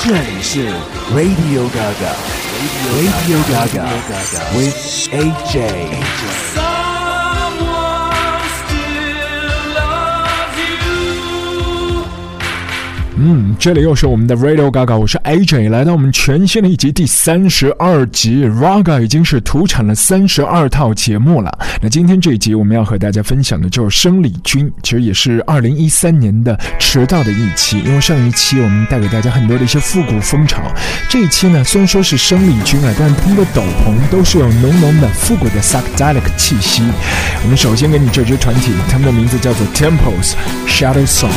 这里是 Radio Gaga，Radio Gaga，with AJ。 嗯，这里又是我们的 Radio Gaga，我是 AJ，来到我们全新的一集第三十二集，Raga 已经是土产了三十二套节目了。那今天这一集我们要和大家分享的就是生理菌，其实也是二零一三年的迟到的一期，因为上一期我们带给大家很多的一些复古风潮，这一期呢虽然说是生理菌啊，但他们的斗篷都是有浓浓的复古的 psychedelic 气息。我们首先给你这支团体，他们的名字叫做 Temples Shadow Song。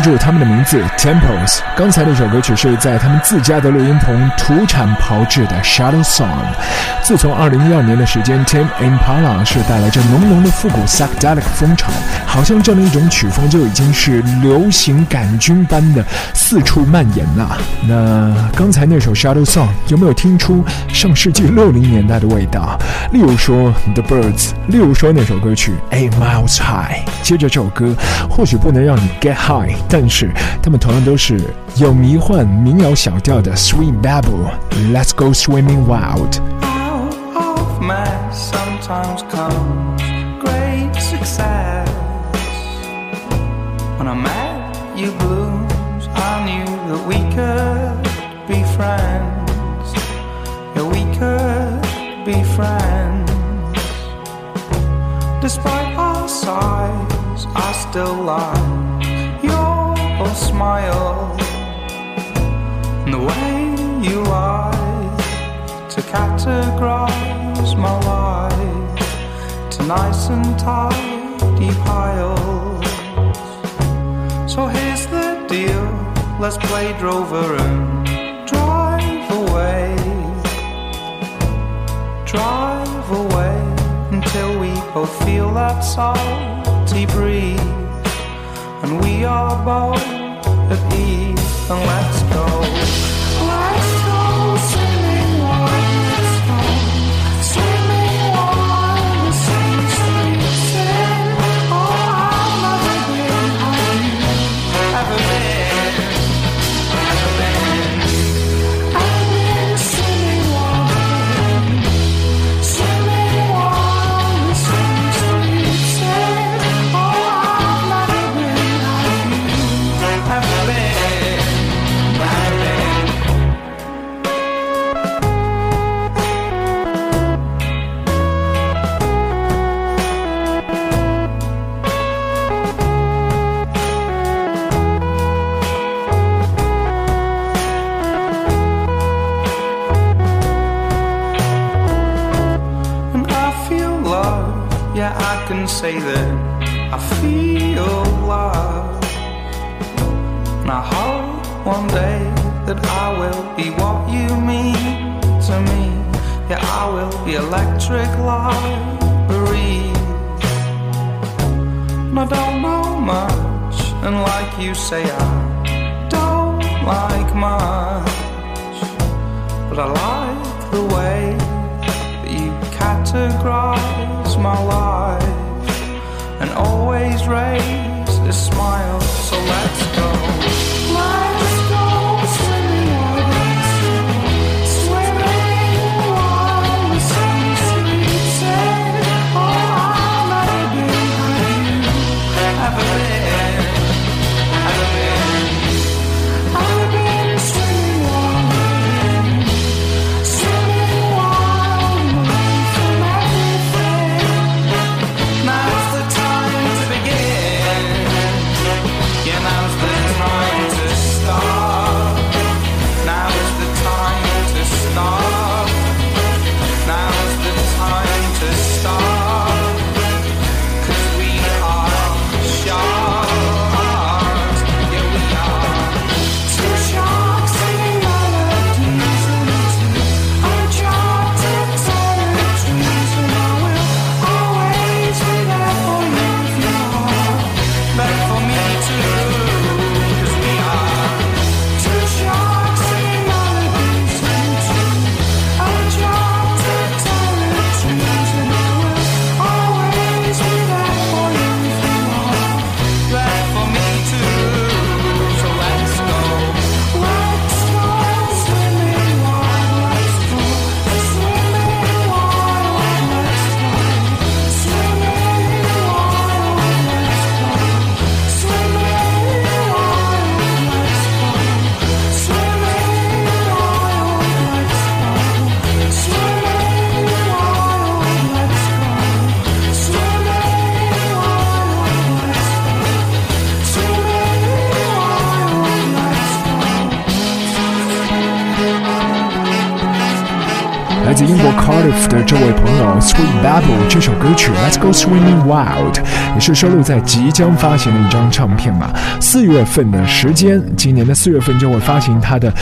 记住他们的名字，Temples。刚才那首歌曲是在他们自家的录音棚土产炮制的 Shadow Song。自从2012年的时间，Tim Impala 是带来着浓浓的复古 psychedelic 风潮，好像这样的一种曲风就已经是流行杆菌般的四处蔓延了。那刚才那首 Shadow Song 有没有听出上世纪60年代的味道？例如说 The Birds，例如说那首歌曲 Eight Miles High。接着这首歌或许不能让你 get high。但是他们同样都是有迷幻民谣小调的 Sweet Baboo。Let's go swimming wild。Out of my sometimes comes great success. When I you I knew that we could be friends. We could be friends. Despite our size, I still lie like smile and the way you like to categorize my life to nice and tidy piles. So here's the deal let's play drover and drive away. Drive away until we both feel that salty breeze and we are both let's let's say that I feel love. And I hope one day that I will be what you mean to me. Yeah, I will be electric library. And I don't know much, and like you say, I don't like much. But I like the way that you categorize my life and always raise a smile. So let's go. 的这位朋友 Sweet Babel 这首歌曲《Let's Go Swimming Wild》也是收录在即将发行的一张唱片嘛。四月份的时间，今年的四月份就会发行他的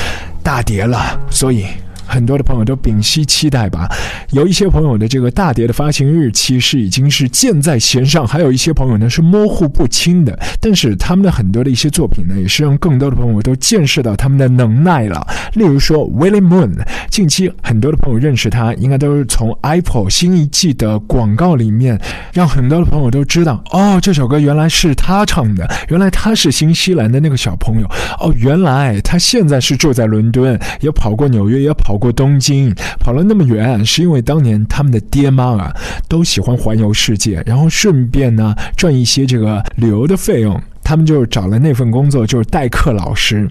大碟了，所以。很多的朋友都屏息期待吧，有一些朋友的这个大碟的发行日期是已经是箭在弦上，还有一些朋友呢是模糊不清的。但是他们的很多的一些作品呢，也是让更多的朋友都见识到他们的能耐了。例如说 Willie Moon，近期很多的朋友认识他，应该都是从 Apple 新一季的广告里面，让很多的朋友都知道，哦，这首歌原来是他唱的，原来他是新西兰的那个小朋友，哦，原来他现在是住在伦敦，也跑过纽约，也跑过东京，跑了那么远，是因为当年他们的爹妈啊都喜欢环游世界，然后顺便呢赚一些这个旅游的费用。他们就找了那份工作，就是代课老师，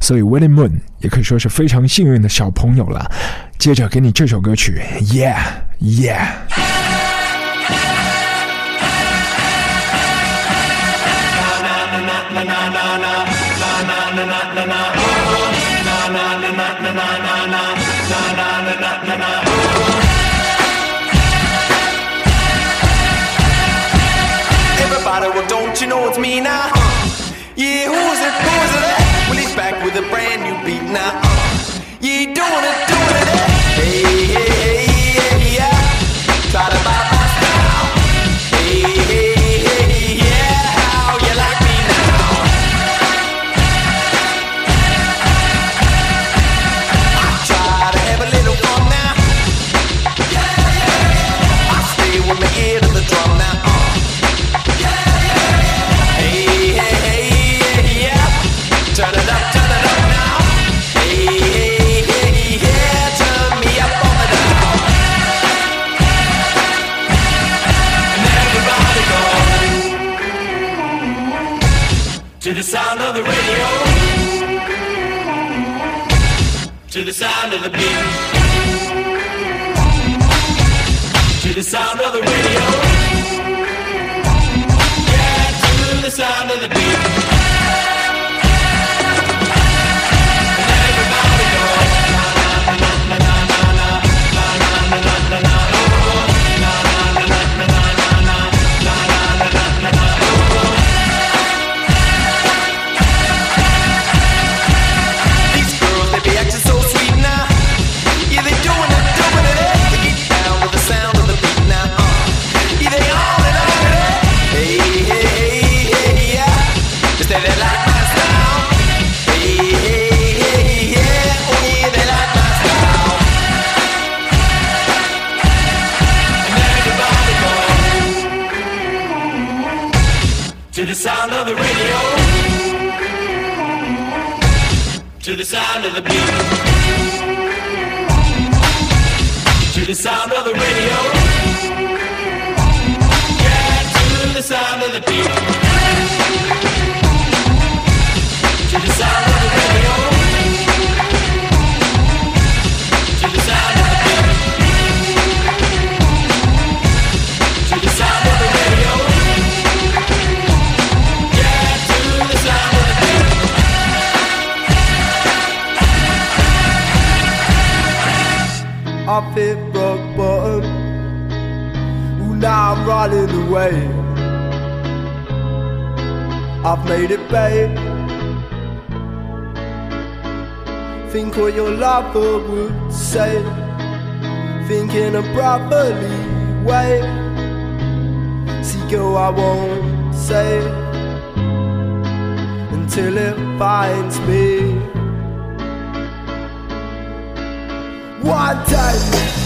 所以 William Moon 也可以说是非常幸运的小朋友了。接着给你这首歌曲，Yeah Yeah。Know of the beat. To the sound of the radio. To the sound of the. To the sound of the radio. Yeah, to the sound of the hit rock bottom. Ooh, now I'm running away. I've made it, babe. Think what your lover would say. Think in a brotherly way. See, girl, I won't say until it finds me. One day.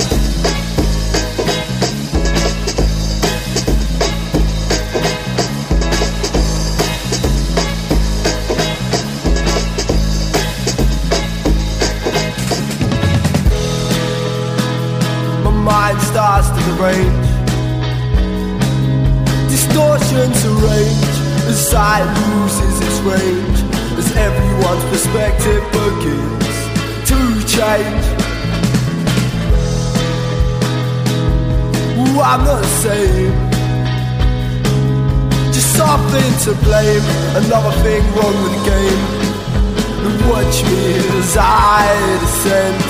To blame. Another thing wrong with the game. And watch me as I descend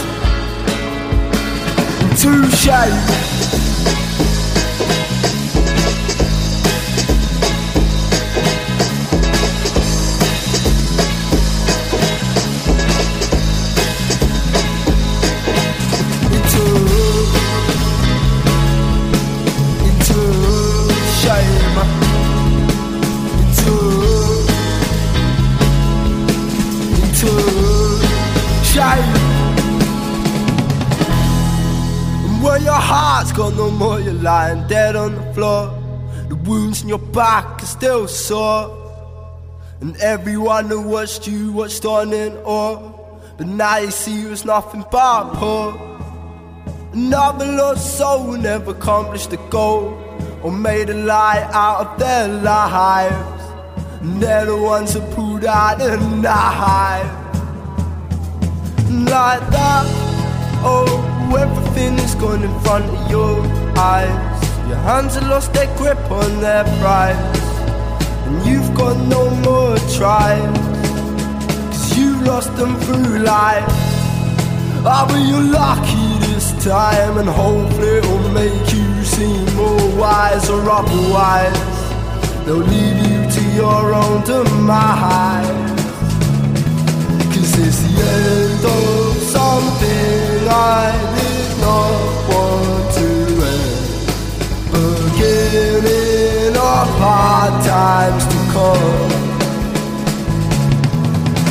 to shame. Into, no more you're lying dead on the floor. The wounds in your back are still sore. And everyone who watched you watched on in awe. But now you see you was nothing but poor. Another lost soul who never accomplished the goal or made a lie out of their lives. And they're the ones who pulled out the knife. Like that, oh, everything is gone in front of your eyes. Your hands have lost their grip on their prize. And you've got no more tries. Cause you lost them through life. Ah, but you're lucky this time, and hopefully it'll make you seem more wise or otherwise. They'll leave you to your own demise. Cause it's the end of something I not want to end. Beginning of hard times to come.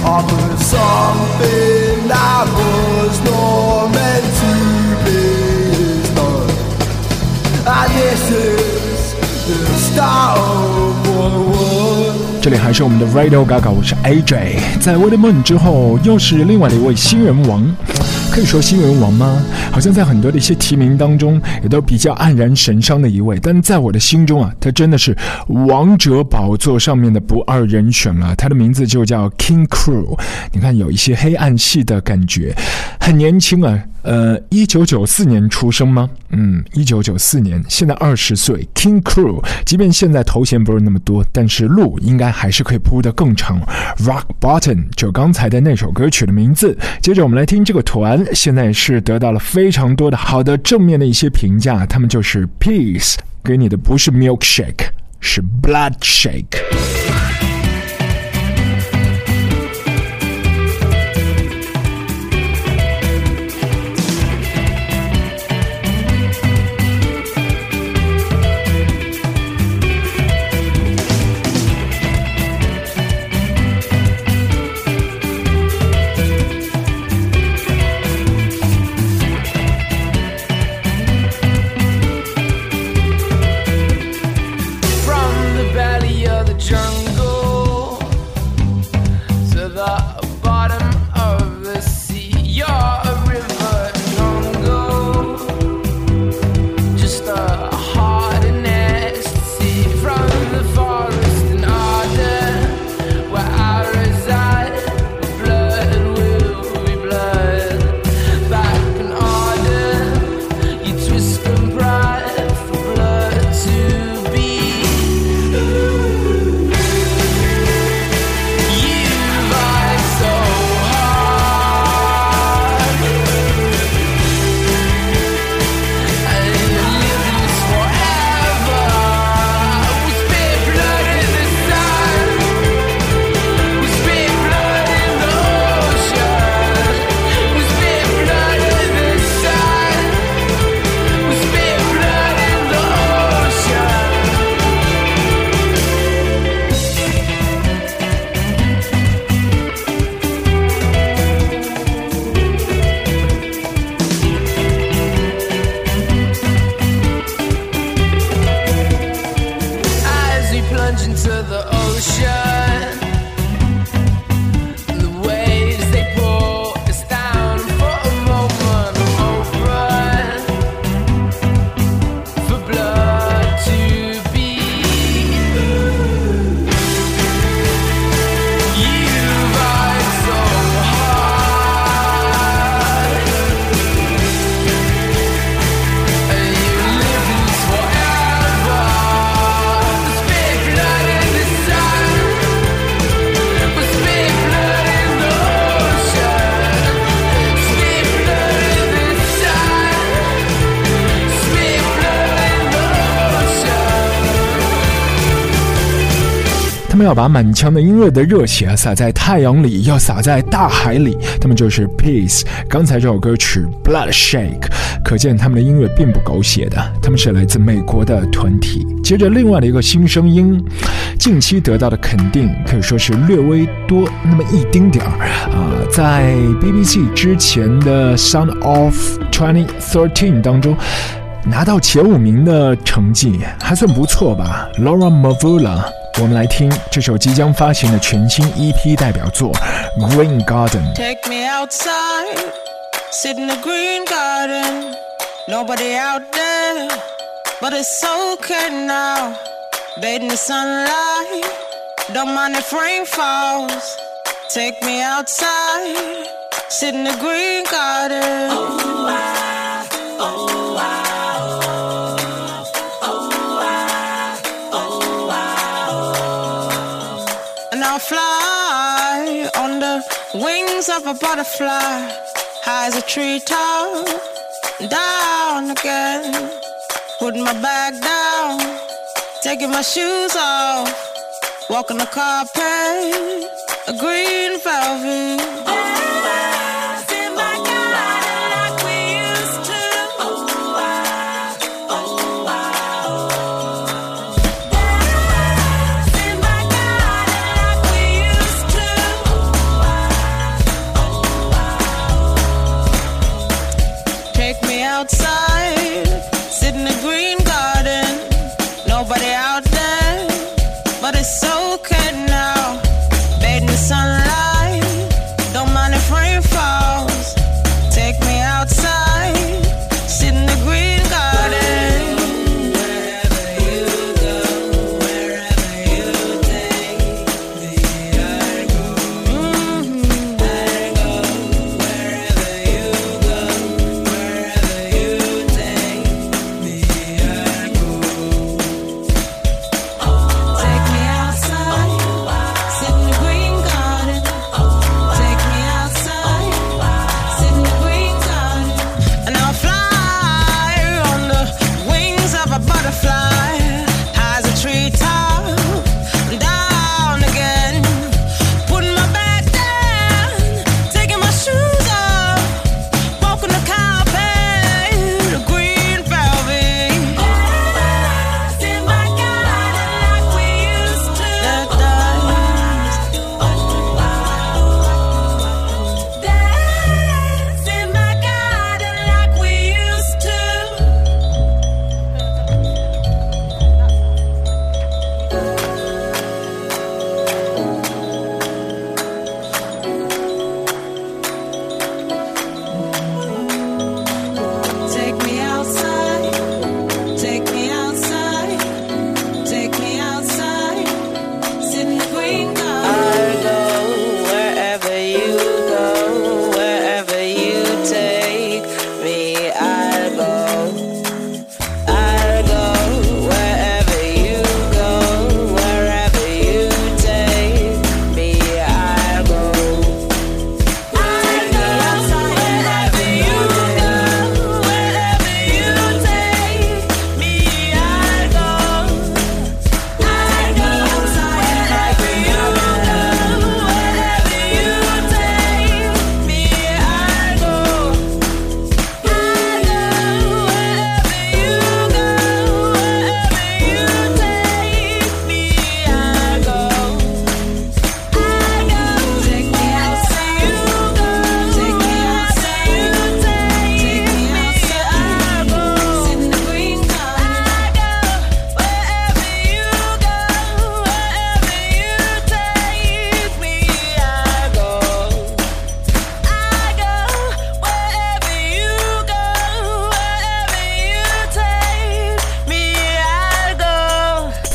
Offer something that was not meant to be is done. And this is the start of World War 这里还是我们的 Radio Gaga，我是 AJ。在 w i l l i m o n 之后，又是另外的一位新人王。 可以说新闻王吗？好像在很多的一些提名当中，也都比较黯然神伤的一位。但在我的心中啊，他真的是王者宝座上面的不二人选了。他的名字就叫 King Crew。你看，有一些黑暗系的感觉，很年轻啊。呃，一九九四年出生吗？嗯，一九九四年，现在二十岁。King Crew，即便现在头衔不是那么多，但是路应该还是可以铺得更长。Rock Bottom 就刚才的那首歌曲的名字。接着我们来听这个团，现在是得到了非常多的好的正面的一些评价。他们就是 Peace，给你的不是 Milkshake，是 Blood Shake。他们要把满腔的音乐的热血啊洒在太阳里，要洒在大海里。他们就是 Peace。刚才这首歌曲 Blood Shake，可见他们的音乐并不狗血的。他们是来自美国的团体。接着，另外的一个新声音，近期得到的肯定可以说是略微多那么一丁点儿啊。在 BBC 之前的 Sound of 2013当中，拿到前五名的成绩还算不错吧。Laura Mavula。我们来听这首即将发行的全新 EP 代表作《Green Garden》。Take me outside, sit in the green garden. Nobody out there, but it's okay now. Bathing the sunlight, don't mind if rain falls. Take me outside, sit in the green garden. Oh, I, wings of a butterfly, high as a treetop, down again. Put my bag down, taking my shoes off, walking the carpet, a green velvet.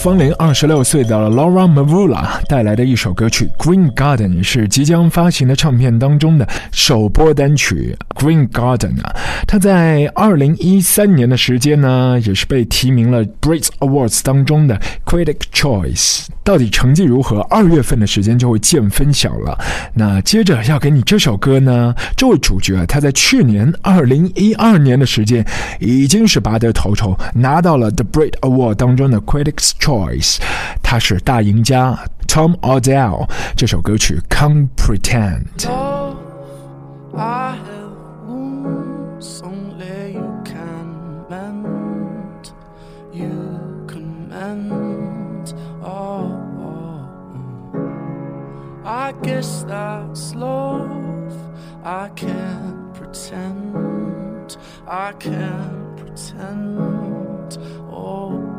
芳龄二十六岁的 Laura Mavula 带来的一首歌曲《Green Garden》是即将发行的唱片当中的首播单曲。Green Garden 啊，它在二零一三年的时间呢，也是被提名了 Brit Awards 当中的 Critic Choice。到底成绩如何？二月份的时间就会见分晓了。那接着要给你这首歌呢，这位主角他在去年二零一二年的时间已经是拔得头筹，拿到了 The Brit Award 当中的 Critics Choice，Days》，他是大赢家 Tom Odell 这首歌曲《Can't Pretend》。I guess that's love. I can't pretend. I can't pretend. Oh.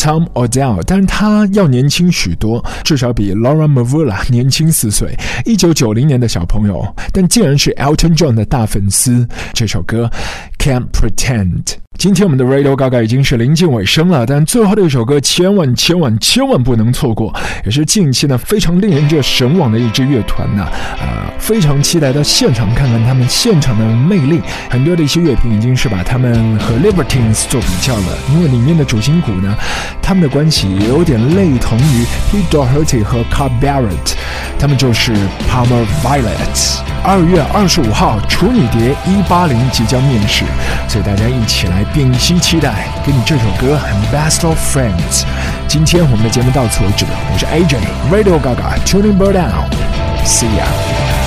Tom Odell，但是他要年轻许多，至少比 Laura Mvula 年轻四岁。一九九零年的小朋友，但竟然是 Elton John 的大粉丝。这首歌 Can't Pretend。今天我们的 Radio Gaga 已经是临近尾声了，但最后的一首歌千万千万千万不能错过，也是近期呢非常令人这神往的一支乐团呐，呃，非常期待到现场看看他们现场的魅力。很多的一些乐评已经是把他们和 Libertines 做比较了，因为里面的主心骨呢，他们的关系有点类同于 p e t Doherty 和 Car Barrett，他们就是 Palmer Violet。二月二十五号，处女碟一八零即将面世，所以大家一起来屏息期待，给你这首歌《Best of Friends》。今天我们的节目到此为止，我是 AJ Radio Gaga Tuning Bird Down，See ya。